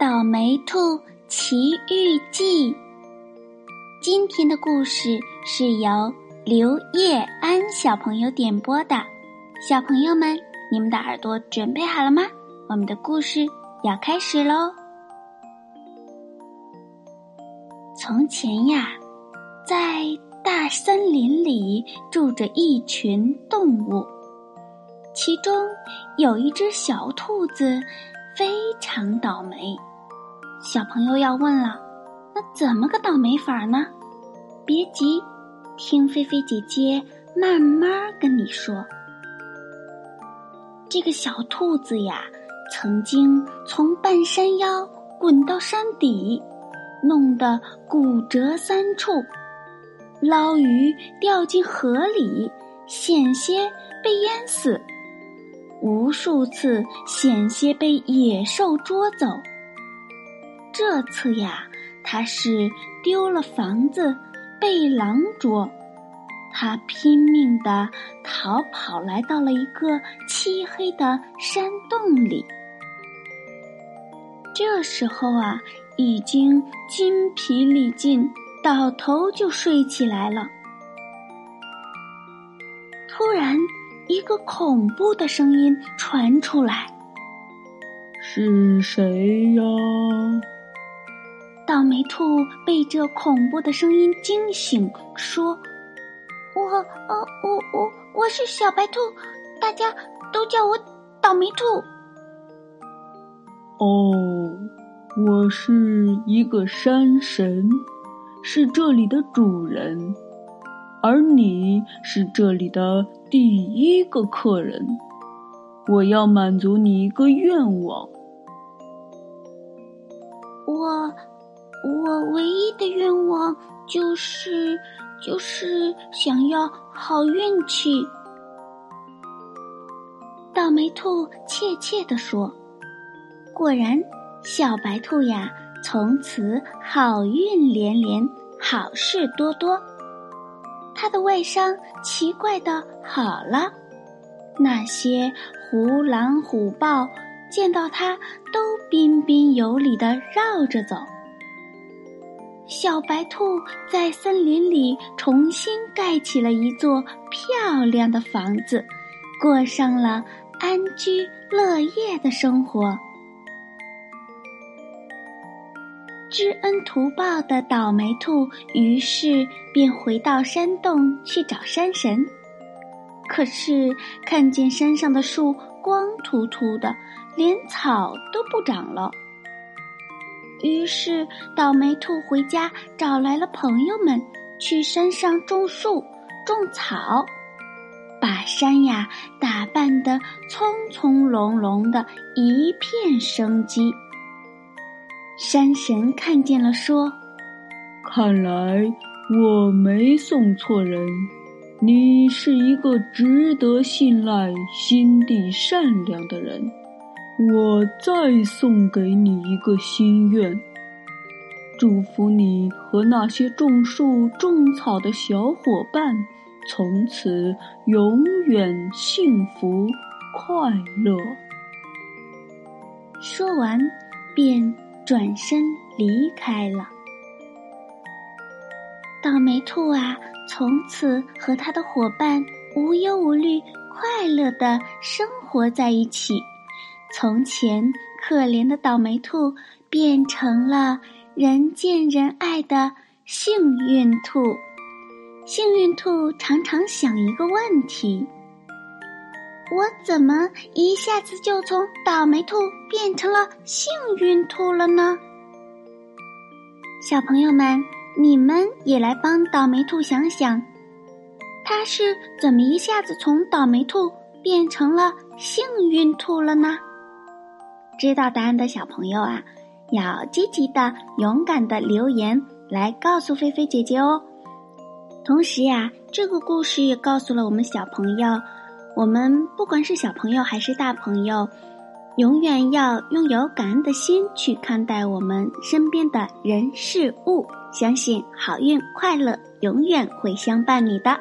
倒霉兔奇遇记。今天的故事是由刘叶安小朋友点播的。小朋友们，你们的耳朵准备好了吗？我们的故事要开始喽！从前呀，在大森林里住着一群动物，其中有一只小兔子，非常倒霉。小朋友要问了，那怎么个倒霉法呢？别急，听菲菲姐姐慢慢跟你说。这个小兔子呀，曾经从半山腰滚到山底，弄得骨折三处；捞鱼掉进河里，险些被淹死；无数次险些被野兽捉走。这次呀，他是丢了房子，被狼捉，他拼命的逃跑，来到了一个漆黑的山洞里。这时候啊，已经筋疲力尽，倒头就睡起来了。突然，一个恐怖的声音传出来：“是谁呀？”倒霉兔被这恐怖的声音惊醒，说：“我……呃，我……我……我是小白兔，大家都叫我倒霉兔。”哦，我是一个山神，是这里的主人，而你是这里的第一个客人，我要满足你一个愿望。我。我唯一的愿望就是，就是想要好运气。倒霉兔怯怯地说：“果然，小白兔呀，从此好运连连，好事多多。他的外伤奇怪的好了，那些狐狼虎豹见到他都彬彬有礼的绕着走。”小白兔在森林里重新盖起了一座漂亮的房子，过上了安居乐业的生活。知恩图报的倒霉兔于是便回到山洞去找山神，可是看见山上的树光秃秃的，连草都不长了。于是，倒霉兔回家找来了朋友们，去山上种树、种草，把山呀打扮得葱葱茏茏的，一片生机。山神看见了，说：“看来我没送错人，你是一个值得信赖、心地善良的人。”我再送给你一个心愿，祝福你和那些种树种草的小伙伴，从此永远幸福快乐。说完，便转身离开了。倒霉兔啊，从此和他的伙伴无忧无虑、快乐的生活在一起。从前，可怜的倒霉兔变成了人见人爱的幸运兔。幸运兔常常想一个问题：我怎么一下子就从倒霉兔变成了幸运兔了呢？小朋友们，你们也来帮倒霉兔想想，它是怎么一下子从倒霉兔变成了幸运兔了呢？知道答案的小朋友啊，要积极的、勇敢的留言来告诉菲菲姐姐哦。同时呀，这个故事也告诉了我们小朋友，我们不管是小朋友还是大朋友，永远要拥有感恩的心去看待我们身边的人事物，相信好运快乐永远会相伴你的。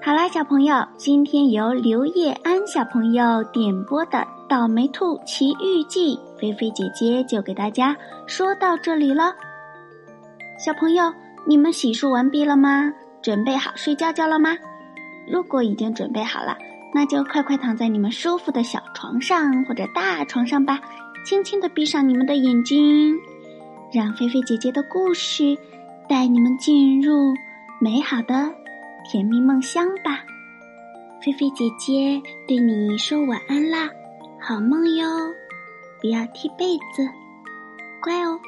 好啦，小朋友，今天由刘叶安小朋友点播的《倒霉兔奇遇记》，菲菲姐姐就给大家说到这里了。小朋友，你们洗漱完毕了吗？准备好睡觉觉了吗？如果已经准备好了，那就快快躺在你们舒服的小床上或者大床上吧，轻轻的闭上你们的眼睛，让菲菲姐姐的故事带你们进入美好的。甜蜜梦乡吧，菲菲姐姐对你说晚安啦，好梦哟，不要踢被子，乖哦。